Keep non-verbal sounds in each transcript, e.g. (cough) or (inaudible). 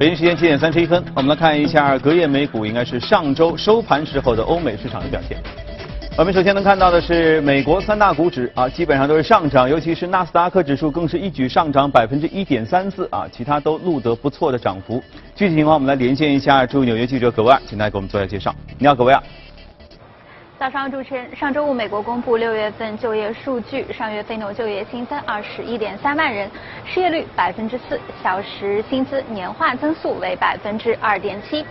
北京时间七点三十一分，我们来看一下隔夜美股，应该是上周收盘时候的欧美市场的表现。我们首先能看到的是美国三大股指啊，基本上都是上涨，尤其是纳斯达克指数更是一举上涨百分之一点三四啊，其他都录得不错的涨幅。具体情况我们来连线一下驻纽约记者葛维尔，请他给我们做一下介绍。你好，葛维尔。早上主持人，上周五美国公布六月份就业数据，上月非农就业新增二十一点三万人，失业率百分之四，小时薪资年化增速为百分之二点七。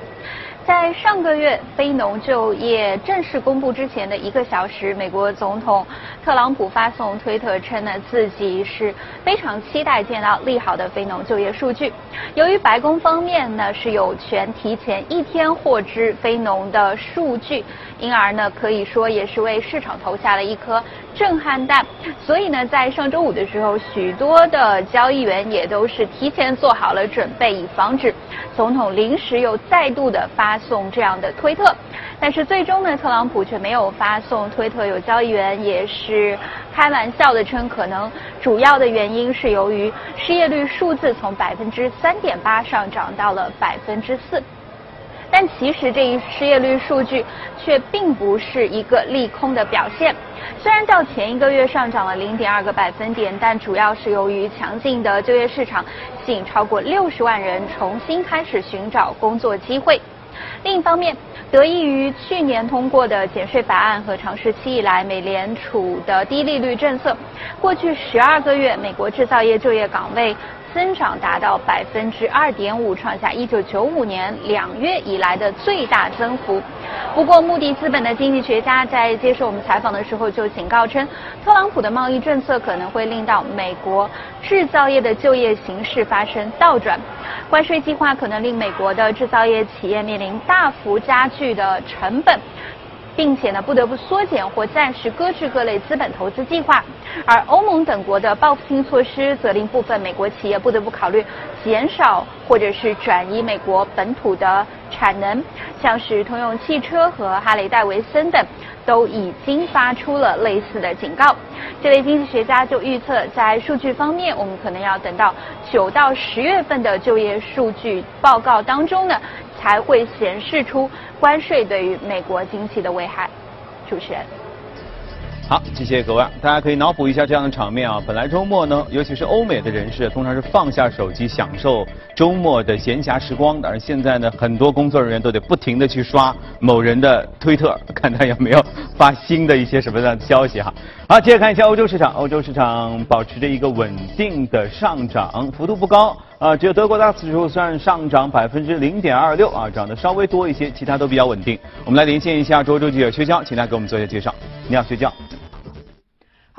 在上个月非农就业正式公布之前的一个小时，美国总统特朗普发送推特称呢，自己是非常期待见到利好的非农就业数据。由于白宫方面呢是有权提前一天获知非农的数据，因而呢可以说也是为市场投下了一颗震撼弹。所以呢，在上周五的时候，许多的交易员也都是提前做好了准备，以防止总统临时又再度的发。送这样的推特，但是最终呢，特朗普却没有发送推特。有交易员也是开玩笑的称，可能主要的原因是由于失业率数字从百分之三点八上涨到了百分之四。但其实这一失业率数据却并不是一个利空的表现。虽然较前一个月上涨了零点二个百分点，但主要是由于强劲的就业市场，吸引超过六十万人重新开始寻找工作机会。另一方面，得益于去年通过的减税法案和长时期以来美联储的低利率政策，过去十二个月美国制造业就业岗位。增长达到百分之二点五，创下一九九五年两月以来的最大增幅。不过，穆迪资本的经济学家在接受我们采访的时候就警告称，特朗普的贸易政策可能会令到美国制造业的就业形势发生倒转。关税计划可能令美国的制造业企业面临大幅加剧的成本。并且呢，不得不缩减或暂时搁置各类资本投资计划，而欧盟等国的报复性措施则令部分美国企业不得不考虑减少或者是转移美国本土的产能，像是通用汽车和哈雷戴维森等都已经发出了类似的警告。这位经济学家就预测，在数据方面，我们可能要等到九到十月份的就业数据报告当中呢。才会显示出关税对于美国经济的危害。主持人，好，谢谢各位，大家可以脑补一下这样的场面啊。本来周末呢，尤其是欧美的人士，通常是放下手机享受周末的闲暇时光的，而现在呢，很多工作人员都得不停的去刷某人的推特，看他有没有发新的一些什么样的消息哈。好，接着看一下欧洲市场，欧洲市场保持着一个稳定的上涨，幅度不高。啊，只有德国 DAX 指数算上涨百分之零点二六啊，涨得稍微多一些，其他都比较稳定。我们来连线一下周周记者薛娇，请他给我们做一下介绍。你好，薛娇。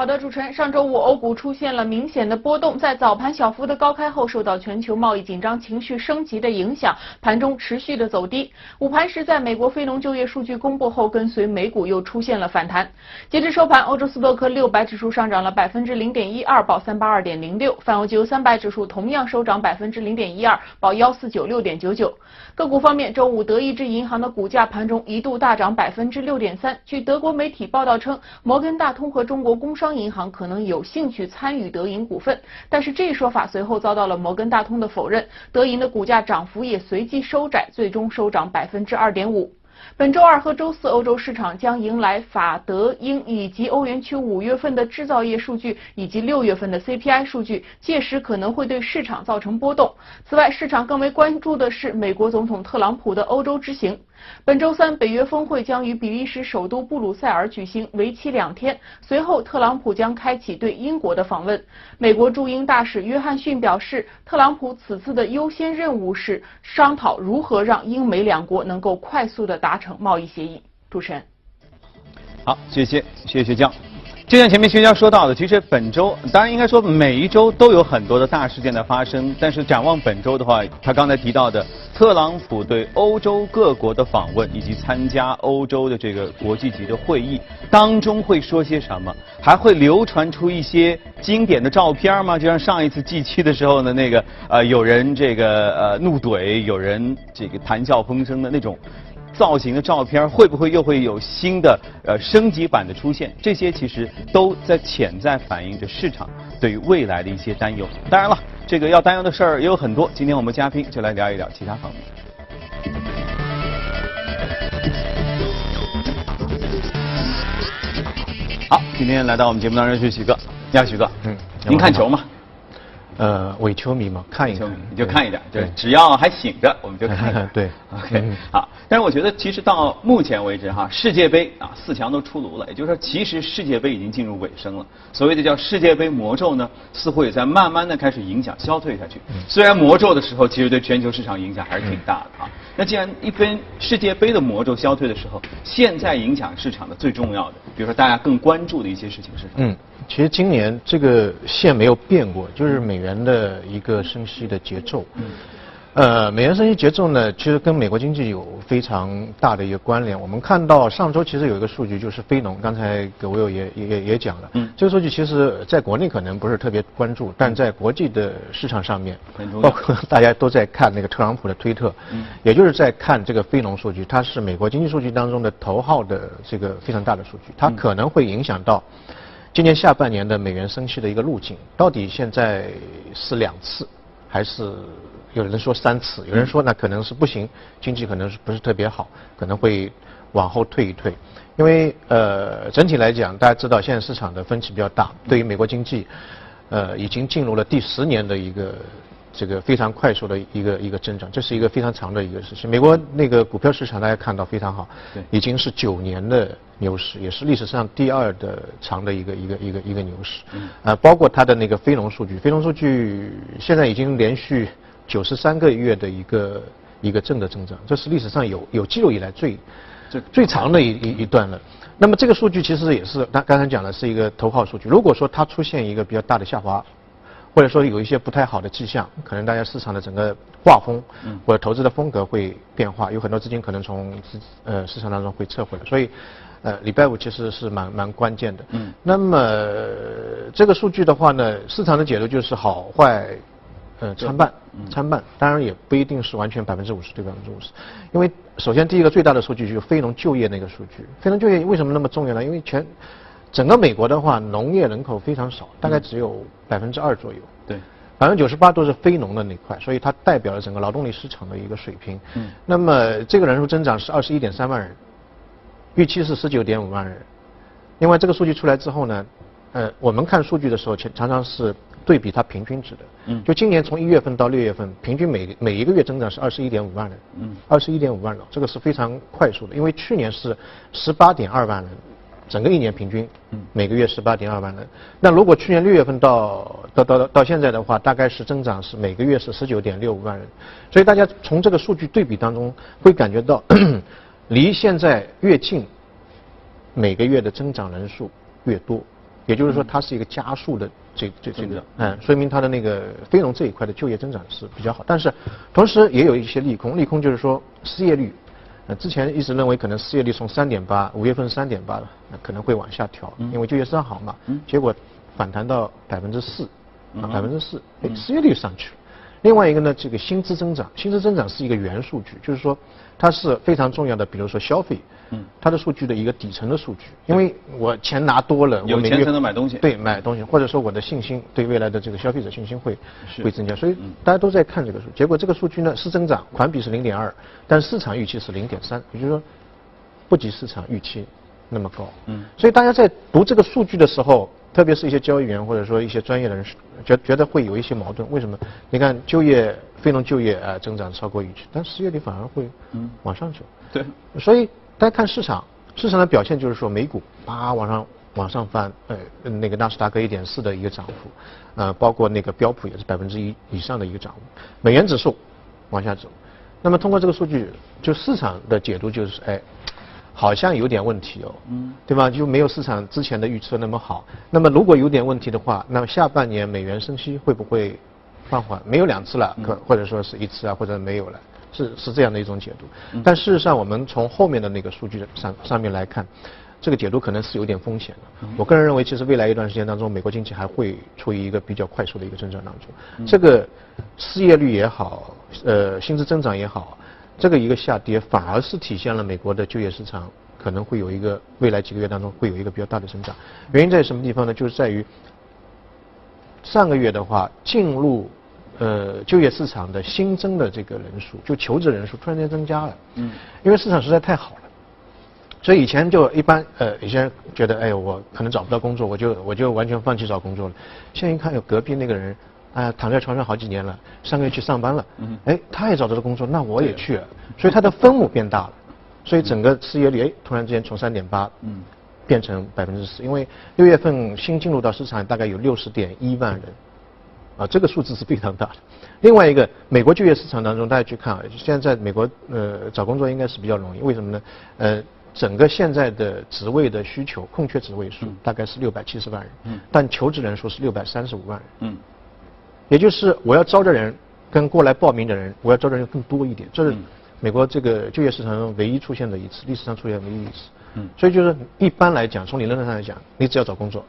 好的，主持人，上周五欧股出现了明显的波动，在早盘小幅的高开后，受到全球贸易紧张情绪升级的影响，盘中持续的走低。午盘时，在美国非农就业数据公布后，跟随美股又出现了反弹。截至收盘，欧洲斯托克六百指数上涨了百分之零点一二，报三八二点零六；泛欧吉欧三百指数同样收涨百分之零点一二，报幺四九六点九九。个股方面，周五德意志银行的股价盘中一度大涨百分之六点三。据德国媒体报道称，摩根大通和中国工商银行可能有兴趣参与德银股份，但是这一说法随后遭到了摩根大通的否认。德银的股价涨幅也随即收窄，最终收涨百分之二点五。本周二和周四，欧洲市场将迎来法德英以及欧元区五月份的制造业数据以及六月份的 CPI 数据，届时可能会对市场造成波动。此外，市场更为关注的是美国总统特朗普的欧洲之行。本周三，北约峰会将于比利时首都布鲁塞尔举行，为期两天。随后，特朗普将开启对英国的访问。美国驻英大使约翰逊表示，特朗普此次的优先任务是商讨如何让英美两国能够快速的达成贸易协议。主持人，好，谢谢，谢谢薛江。就像前面薛娇说到的，其实本周当然应该说每一周都有很多的大事件的发生。但是展望本周的话，他刚才提到的特朗普对欧洲各国的访问，以及参加欧洲的这个国际级的会议当中会说些什么？还会流传出一些经典的照片吗？就像上一次 G7 的时候呢，那个呃有人这个呃怒怼，有人这个谈笑风生的那种。造型的照片会不会又会有新的呃升级版的出现？这些其实都在潜在反映着市场对于未来的一些担忧。当然了。这个要担忧的事儿也有很多。今天我们嘉宾就来聊一聊其他方面。好，今天来到我们节目当中是许哥，你好，许哥。嗯，您看球吗？呃，伪球迷嘛，看一看，你就看一点，对，只要还醒着，我们就看。(laughs) 对，(laughs) OK，好。但是我觉得，其实到目前为止哈，世界杯啊四强都出炉了，也就是说，其实世界杯已经进入尾声了。所谓的叫世界杯魔咒呢，似乎也在慢慢的开始影响消退下去。虽然魔咒的时候，其实对全球市场影响还是挺大的啊。那既然一边世界杯的魔咒消退的时候，现在影响市场的最重要的，比如说大家更关注的一些事情是什么？嗯。其实今年这个线没有变过，就是美元的一个升息的节奏。呃，美元升息节奏呢，其实跟美国经济有非常大的一个关联。我们看到上周其实有一个数据，就是非农，刚才葛维友也也也讲了。嗯。这个数据其实在国内可能不是特别关注，但在国际的市场上面，包括大家都在看那个特朗普的推特，嗯，也就是在看这个非农数据，它是美国经济数据当中的头号的这个非常大的数据，它可能会影响到。今年下半年的美元升息的一个路径，到底现在是两次，还是有人说三次？有人说那可能是不行，经济可能是不是特别好，可能会往后退一退。因为呃，整体来讲，大家知道现在市场的分歧比较大，对于美国经济，呃，已经进入了第十年的一个。这个非常快速的一个一个增长，这是一个非常长的一个事情。美国那个股票市场大家看到非常好，已经是九年的牛市，也是历史上第二的长的一个一个一个一个牛市。啊，包括它的那个非农数据，非农数据现在已经连续九十三个月的一个一个正的增长，这是历史上有有记录以来最最最长的一一一段了。那么这个数据其实也是，刚刚才讲的是一个头号数据。如果说它出现一个比较大的下滑。或者说有一些不太好的迹象，可能大家市场的整个画风或者投资的风格会变化，有很多资金可能从资呃市场当中会撤回来，所以呃礼拜五其实是蛮蛮关键的。嗯。那么这个数据的话呢，市场的解读就是好坏呃参半，参半，当然也不一定是完全百分之五十对百分之五十，因为首先第一个最大的数据就是非农就业那个数据，非农就业为什么那么重要呢？因为全整个美国的话，农业人口非常少，大概只有百分之二左右。对，百分之九十八都是非农的那块，所以它代表了整个劳动力市场的一个水平。嗯。那么这个人数增长是二十一点三万人，预期是十九点五万人。另外这个数据出来之后呢，呃，我们看数据的时候，常常常是对比它平均值的。嗯。就今年从一月份到六月份，平均每每一个月增长是二十一点五万人。嗯。二十一点五万人，这个是非常快速的，因为去年是十八点二万人。整个一年平均，每个月十八点二万人。那如果去年六月份到到到到现在的话，大概是增长是每个月是十九点六五万人。所以大家从这个数据对比当中，会感觉到 (clears throat) 离现在越近，每个月的增长人数越多。也就是说，它是一个加速的这这这个，嗯，说明它的那个非农这一块的就业增长是比较好。但是同时也有一些利空，利空就是说失业率。呃之前一直认为可能失业率从三点八，五月份三点八，那可能会往下调，因为就业市场好嘛。结果反弹到百分之四，百分之四，哎，失业率上去了。另外一个呢，这个薪资增长，薪资增长是一个元数据，就是说它是非常重要的。比如说消费，嗯，它的数据的一个底层的数据，因为我钱拿多了，有钱才能买东西，对，买东西，或者说我的信心对未来的这个消费者信心会会增加，所以大家都在看这个数。结果这个数据呢是增长，环比是零点二，但市场预期是零点三，也就是说不及市场预期那么高。嗯，所以大家在读这个数据的时候。特别是一些交易员或者说一些专业人士，觉觉得会有一些矛盾。为什么？你看就业非农就业啊增长超过预期，但失业率反而会嗯往上走。对。所以大家看市场，市场的表现就是说美股啊往上往上翻，呃那个纳斯达克一点四的一个涨幅，呃包括那个标普也是百分之一以上的一个涨幅。美元指数往下走，那么通过这个数据，就市场的解读就是哎。好像有点问题哦，嗯，对吧？就没有市场之前的预测那么好。那么如果有点问题的话，那么下半年美元升息会不会放缓？没有两次了，可或者说是一次啊，或者没有了，是是这样的一种解读。但事实上，我们从后面的那个数据上上面来看，这个解读可能是有点风险的。我个人认为，其实未来一段时间当中，美国经济还会处于一个比较快速的一个增长当中。这个失业率也好，呃，薪资增长也好。这个一个下跌，反而是体现了美国的就业市场可能会有一个未来几个月当中会有一个比较大的增长。原因在什么地方呢？就是在于上个月的话，进入呃就业市场的新增的这个人数，就求职人数突然间增加了。嗯，因为市场实在太好了，所以以前就一般呃有些人觉得哎我可能找不到工作，我就我就完全放弃找工作了。现在一看有隔壁那个人。啊，躺在床上好几年了，上个月去上班了，哎，他也找到了工作，那我也去了，所以他的分母变大了，所以整个失业率哎，突然之间从三点八，嗯，变成百分之四，因为六月份新进入到市场大概有六十点一万人，啊，这个数字是非常大的。另外一个，美国就业市场当中，大家去看啊，现在在美国呃找工作应该是比较容易，为什么呢？呃，整个现在的职位的需求空缺职位数大概是六百七十万人，嗯，但求职人数是六百三十五万人，嗯。也就是我要招的人跟过来报名的人，我要招的人更多一点。这是美国这个就业市场中唯一出现的一次，历史上出现唯一一次。嗯。所以就是一般来讲，从理论上来讲，你只要找工作，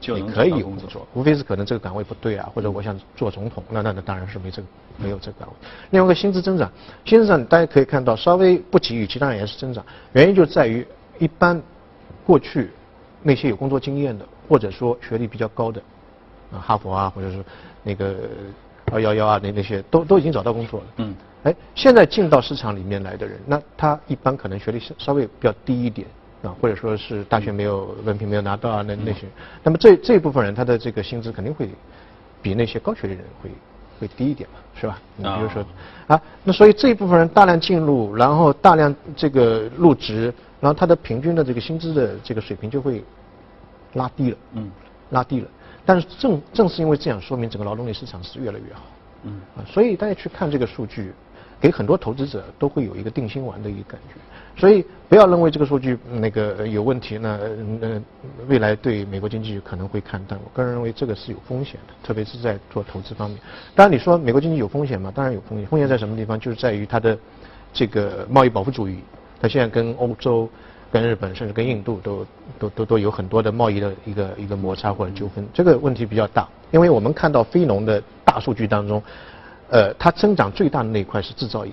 就可以有工作。无非是可能这个岗位不对啊，或者我想做总统，那那那当然是没这个没有这个岗位。另外一个薪资增长，薪资增长大家可以看到稍微不及预期，当然也是增长。原因就在于一般过去那些有工作经验的，或者说学历比较高的，啊哈佛啊，或者是。那个二幺幺啊，那那些都都已经找到工作了。嗯。哎，现在进到市场里面来的人，那他一般可能学历稍稍微比较低一点啊，或者说是大学没有文凭没有拿到啊，那那些。那么这这一部分人，他的这个薪资肯定会比那些高学历人会会低一点嘛，是吧？你比如说啊，那所以这一部分人大量进入，然后大量这个入职，然后他的平均的这个薪资的这个水平就会拉低了。嗯。拉低了。但是正正是因为这样，说明整个劳动力市场是越来越好。嗯啊，所以大家去看这个数据，给很多投资者都会有一个定心丸的一个感觉。所以不要认为这个数据那个有问题，那那未来对美国经济可能会看淡。我个人认为这个是有风险的，特别是在做投资方面。当然你说美国经济有风险吗？当然有风险。风险在什么地方？就是在于它的这个贸易保护主义，它现在跟欧洲。跟日本甚至跟印度都都都都有很多的贸易的一个一个摩擦或者纠纷，这个问题比较大，因为我们看到非农的大数据当中，呃，它增长最大的那一块是制造业，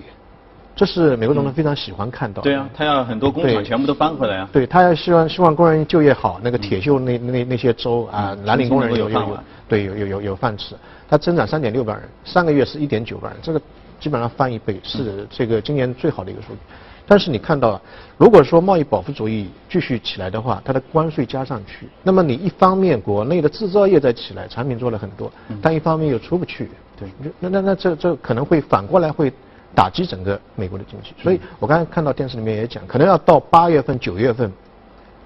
这是美国总统非常喜欢看到。对啊，他要很多工厂全部都搬回来啊。对他要希望希望工人就业好，那个铁锈那那那些州啊，蓝领工人有有有对有有有有饭吃，它增长三点六万人，上个月是一点九万人，这个基本上翻一倍，是这个今年最好的一个数据。但是你看到，如果说贸易保护主义继续起来的话，它的关税加上去，那么你一方面国内的制造业在起来，产品做了很多，但一方面又出不去，对，那那那这这可能会反过来会打击整个美国的经济。所以我刚才看到电视里面也讲，可能要到八月份、九月份，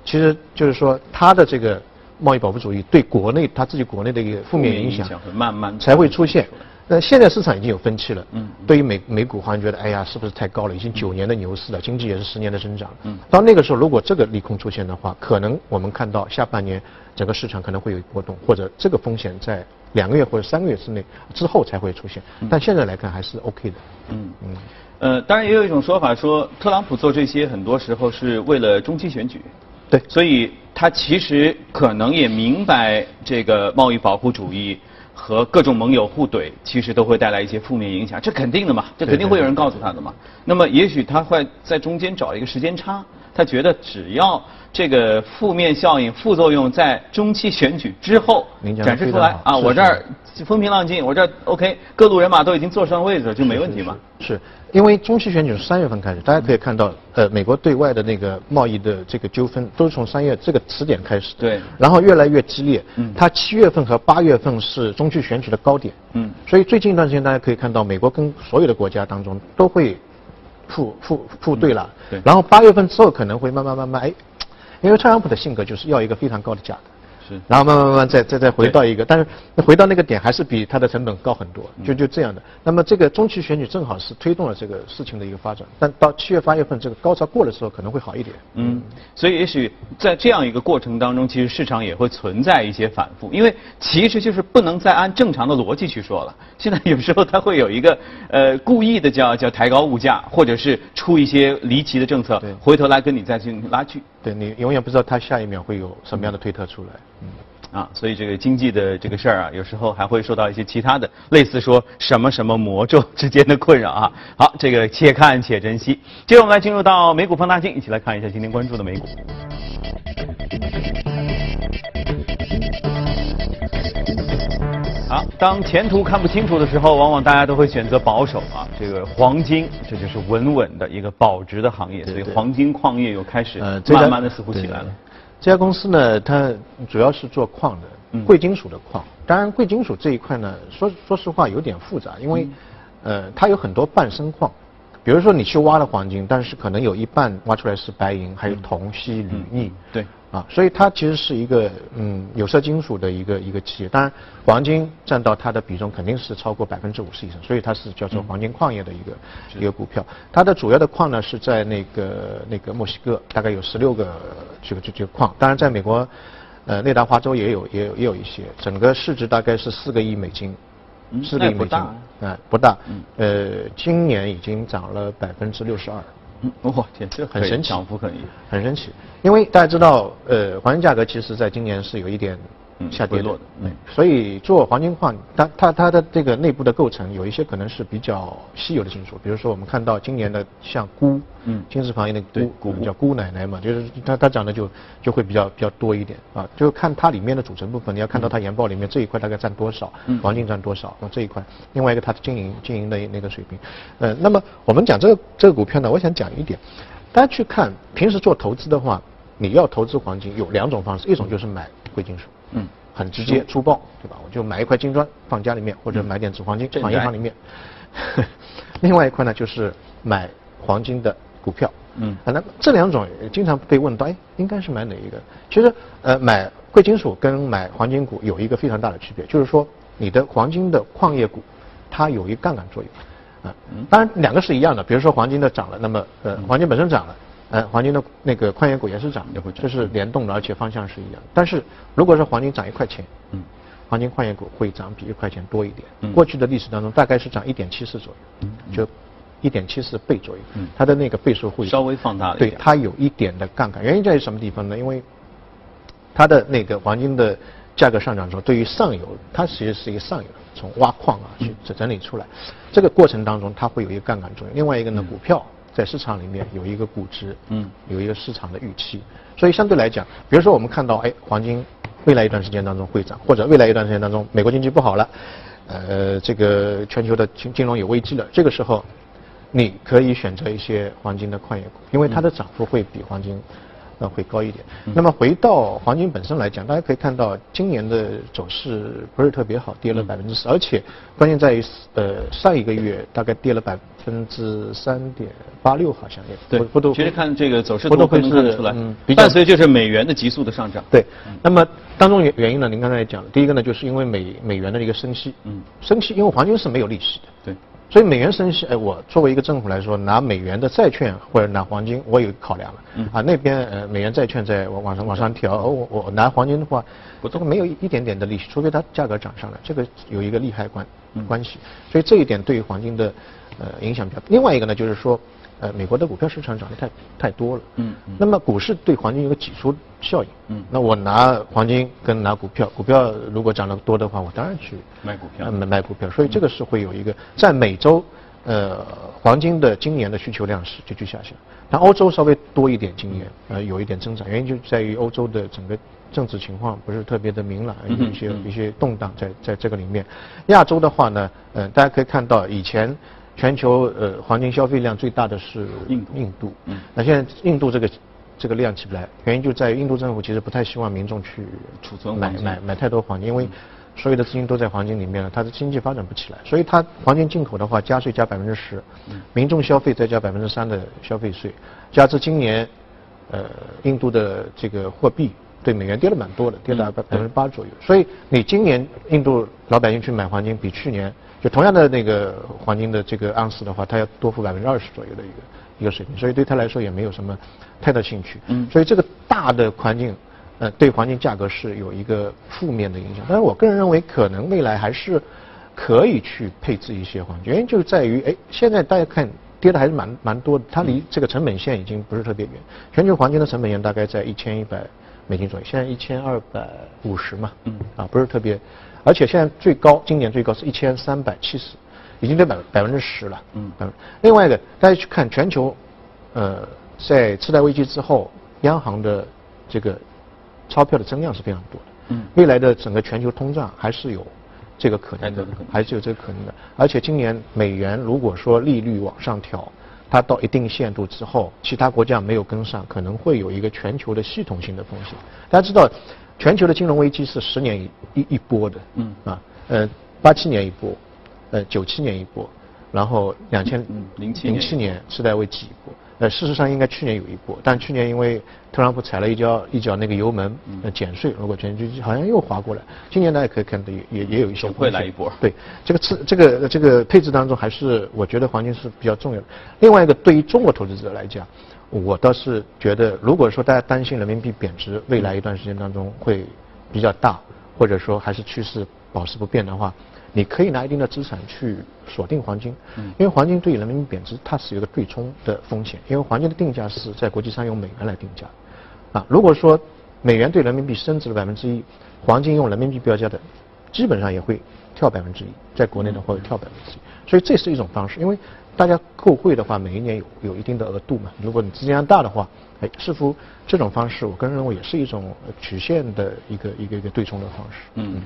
其实就是说它的这个贸易保护主义对国内它自己国内的一个负面影响慢慢才会出现。那现在市场已经有分歧了。嗯。对于美美股，好像觉得，哎呀，是不是太高了？已经九年的牛市了，经济也是十年的增长。嗯。到那个时候，如果这个利空出现的话，可能我们看到下半年整个市场可能会有波动，或者这个风险在两个月或者三个月之内之后才会出现。但现在来看还是 OK 的。嗯嗯。呃，当然也有一种说法说，特朗普做这些很多时候是为了中期选举。对。所以他其实可能也明白这个贸易保护主义。和各种盟友互怼，其实都会带来一些负面影响，这肯定的嘛，这肯定会有人告诉他的嘛。那么也许他会在中间找一个时间差，他觉得只要这个负面效应、副作用在中期选举之后展示出来啊，我这儿风平浪静，我这儿 OK，各路人马都已经坐上位子，就没问题嘛。是。因为中期选举是三月份开始，大家可以看到，呃，美国对外的那个贸易的这个纠纷都是从三月这个词点开始。对。然后越来越激烈。嗯。它七月份和八月份是中期选举的高点。嗯。所以最近一段时间，大家可以看到，美国跟所有的国家当中都会互互互对了。对。然后八月份之后可能会慢慢慢慢哎，因为特朗普的性格就是要一个非常高的价格。然后慢慢慢慢再再再回到一个，但是回到那个点还是比它的成本高很多，就就这样的。那么这个中期选举正好是推动了这个事情的一个发展，但到七月八月份这个高潮过的时候可能会好一点。嗯，所以也许在这样一个过程当中，其实市场也会存在一些反复，因为其实就是不能再按正常的逻辑去说了。现在有时候它会有一个 (laughs) 呃故意的叫叫抬高物价，或者是出一些离奇的政策，回头来跟你再进行拉锯。对你永远不知道他下一秒会有什么样的推特出来。嗯，啊，所以这个经济的这个事儿啊，有时候还会受到一些其他的，类似说什么什么魔咒之间的困扰啊。好，这个且看且珍惜。接着我们来进入到美股放大镜，一起来看一下今天关注的美股。好，当前途看不清楚的时候，往往大家都会选择保守啊。这个黄金，这就是稳稳的一个保值的行业，所以黄金矿业又开始慢慢的似乎起来了。这家公司呢，它主要是做矿的，贵金属的矿。当然，贵金属这一块呢，说说实话有点复杂，因为呃，它有很多半生矿。比如说你去挖了黄金，但是可能有一半挖出来是白银，还有铜、锡、铝、镍。对。啊，所以它其实是一个嗯有色金属的一个一个企业。当然，黄金占到它的比重肯定是超过百分之五十以上，所以它是叫做黄金矿业的一个一个股票。它的主要的矿呢是在那个那个墨西哥，大概有十六个这个这这个矿。当然，在美国，呃，内达华州也有也有也有一些。整个市值大概是四个亿美金。四个亿美金，啊，不大，呃，今年已经涨了百分之六十二，嗯，哇天，这很神奇，涨幅很很神奇，因为大家知道，呃，黄金价格其实在今年是有一点。下跌落的，嗯，所以做黄金矿，它它它的这个内部的构成有一些可能是比较稀有的金属，比如说我们看到今年的像钴，嗯，金字旁一个钴，钴。叫钴奶奶嘛，就是它它讲的就就会比较比较多一点啊，就看它里面的组成部分，你要看到它研报里面这一块大概占多少，黄金占多少，那这一块，另外一个它的经营经营的那个水平，呃，那么我们讲这个这个股票呢，我想讲一点，大家去看平时做投资的话，你要投资黄金有两种方式，一种就是买贵金属。嗯，很直接粗暴，对吧？我就买一块金砖放家里面，或者买点纸黄金放银行里面。(laughs) 另外一块呢，就是买黄金的股票。嗯，那这两种经常被问到，哎，应该是买哪一个？其实，呃，买贵金属跟买黄金股有一个非常大的区别，就是说，你的黄金的矿业股，它有一杠杆作用。啊，当然两个是一样的，比如说黄金的涨了，那么呃，黄金本身涨了。呃，黄金的那个矿业股也是涨，这是联动的，而且方向是一样。但是如果是黄金涨一块钱，嗯，黄金矿业股会涨比一块钱多一点。嗯，过去的历史当中大概是涨一点七四左右，嗯，就一点七四倍左右。嗯，它的那个倍数会稍微放大了。对，它有一点的杠杆。原因在于什么地方呢？因为它的那个黄金的价格上涨之后，对于上游，它其实是一个上游，从挖矿啊去整理出来，这个过程当中它会有一个杠杆作用。另外一个呢，股票。在市场里面有一个估值，嗯，有一个市场的预期，所以相对来讲，比如说我们看到，哎，黄金未来一段时间当中会涨，或者未来一段时间当中美国经济不好了，呃，这个全球的金金融有危机了，这个时候，你可以选择一些黄金的矿业股，因为它的涨幅会比黄金。那会高一点。那么回到黄金本身来讲，大家可以看到今年的走势不是特别好，跌了百分之四，而且关键在于呃上一个月大概跌了百分之三点八六，好像也对。不都其实看这个走势都可以看得出来，伴随就是美元的急速的上涨。对。那么当中原原因呢？您刚才也讲了，第一个呢就是因为美美元的一个升息。嗯。升息，因为黄金是没有利息的。对。所以美元升息，哎，我作为一个政府来说，拿美元的债券或者拿黄金，我有考量了。嗯。啊，那边呃美元债券在往往上往上调，我我拿黄金的话，我这个没有一点点的利息，除非它价格涨上来，这个有一个利害关关系。所以这一点对于黄金的呃影响比较。另外一个呢，就是说。呃，美国的股票市场涨得太太多了。嗯。那么股市对黄金有个挤出效应。嗯。那我拿黄金跟拿股票，股票如果涨得多的话，我当然去买股票。买买股票，所以这个是会有一个在美洲，呃，黄金的今年的需求量是急剧下降。但欧洲稍微多一点，今年呃有一点增长，原因就在于欧洲的整个政治情况不是特别的明朗，有一些一些动荡在在这个里面。亚洲的话呢，嗯，大家可以看到以前。全球呃黄金消费量最大的是印度，印度。嗯。那现在印度这个这个量起不来，原因就在于印度政府其实不太希望民众去储存买买买太多黄金，因为所有的资金都在黄金里面了，它的经济发展不起来。所以它黄金进口的话，加税加百分之十，民众消费再加百分之三的消费税，加之今年呃印度的这个货币对美元跌了蛮多的，跌了百百分之八左右。所以你今年印度老百姓去买黄金比去年。就同样的那个黄金的这个盎司的话，它要多付百分之二十左右的一个一个水平，所以对他来说也没有什么太大兴趣。嗯。所以这个大的环境，呃，对黄金价格是有一个负面的影响。但是我个人认为，可能未来还是可以去配置一些黄金，原因就在于，哎，现在大家看跌的还是蛮蛮多的，它离这个成本线已经不是特别远。全球黄金的成本线大概在一千一百美金左右，现在一千二百五十嘛，嗯，啊，不是特别。而且现在最高，今年最高是一千三百七十，已经跌百百分之十了。嗯。另外一个，大家去看全球，呃，在次贷危机之后，央行的这个钞票的增量是非常多的。嗯。未来的整个全球通胀还是有这个可能的还是有这个可能的。而且今年美元如果说利率往上调，它到一定限度之后，其他国家没有跟上，可能会有一个全球的系统性的风险。大家知道，全球的金融危机是十年一一一波的，嗯啊，呃，八七年一波，呃，九七年一波，然后两千嗯07零七年次贷危机一波。呃，事实上应该去年有一波，但去年因为特朗普踩了一脚一脚那个油门，嗯呃，减税，如果全球好像又滑过来。今年呢也可以看到也也也有一些总会来一波对，这个次这个这个配置当中，还是我觉得黄金是比较重要的。另外一个，对于中国投资者来讲，我倒是觉得，如果说大家担心人民币贬值未来一段时间当中会比较大，或者说还是趋势保持不变的话，你可以拿一定的资产去锁定黄金，因为黄金对于人民币贬值它是有一个对冲的风险，因为黄金的定价是在国际上用美元来定价，啊，如果说美元对人民币升值了百分之一，黄金用人民币标价的，基本上也会跳百分之一，在国内的话会跳百分之一，所以这是一种方式，因为大家购汇的话，每一年有有一定的额度嘛，如果你资金量大的话，哎，似乎这种方式，我个人认为也是一种呃曲线的一个一个一个对冲的方式。嗯，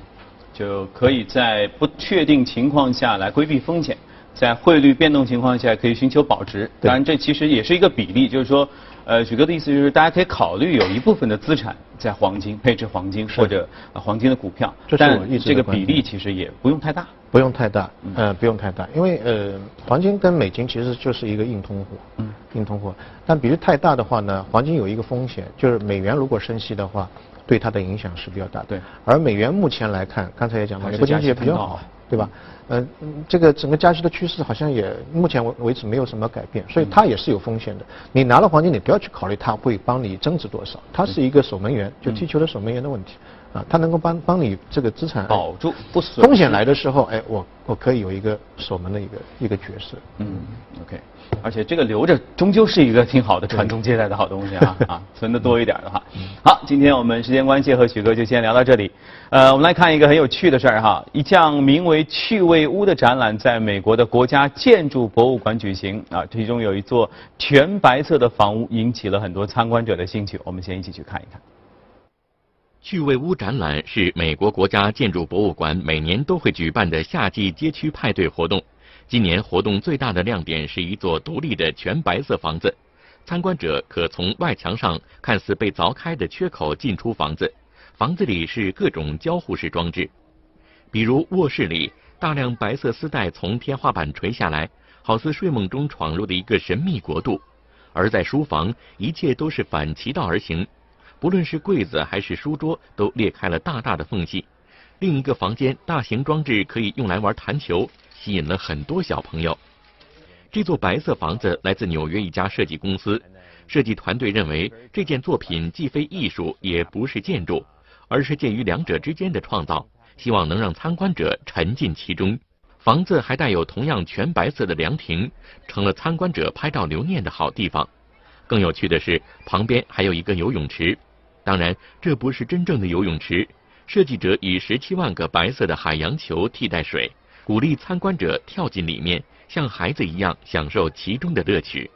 就可以在不确定情况下来规避风险，在汇率变动情况下可以寻求保值。当然，这其实也是一个比例，就是说，呃，许哥的意思就是大家可以考虑有一部分的资产在黄金配置黄金或者呃黄金的股票，但这个比例其实也不用太大。不用太大，呃，不用太大，因为呃，黄金跟美金其实就是一个硬通货，嗯，硬通货。但比如太大的话呢，黄金有一个风险，就是美元如果升息的话，对它的影响是比较大的。对而美元目前来看，刚才也讲了，还是美国经济也比较好对吧？呃，嗯这个整个加息的趋势好像也目前为为止没有什么改变，所以它也是有风险的。你拿了黄金，你不要去考虑它会帮你增值多少，它是一个守门员，就踢球的守门员的问题。啊，它能够帮帮你这个资产保住不损风险来的时候，哎，我我可以有一个守门的一个一个角色。嗯，OK，而且这个留着终究是一个挺好的传宗接代的好东西啊 (laughs) 啊，存的多一点的话。好，今天我们时间关系和许哥就先聊到这里。呃，我们来看一个很有趣的事儿哈，一项名为“趣味屋”的展览在美国的国家建筑博物馆举行啊，其中有一座全白色的房屋引起了很多参观者的兴趣，我们先一起去看一看。趣味屋展览是美国国家建筑博物馆每年都会举办的夏季街区派对活动。今年活动最大的亮点是一座独立的全白色房子，参观者可从外墙上看似被凿开的缺口进出房子。房子里是各种交互式装置，比如卧室里大量白色丝带从天花板垂下来，好似睡梦中闯入的一个神秘国度；而在书房，一切都是反其道而行。不论是柜子还是书桌，都裂开了大大的缝隙。另一个房间大型装置可以用来玩弹球，吸引了很多小朋友。这座白色房子来自纽约一家设计公司，设计团队认为这件作品既非艺术，也不是建筑，而是介于两者之间的创造，希望能让参观者沉浸其中。房子还带有同样全白色的凉亭，成了参观者拍照留念的好地方。更有趣的是，旁边还有一个游泳池。当然，这不是真正的游泳池。设计者以十七万个白色的海洋球替代水，鼓励参观者跳进里面，像孩子一样享受其中的乐趣。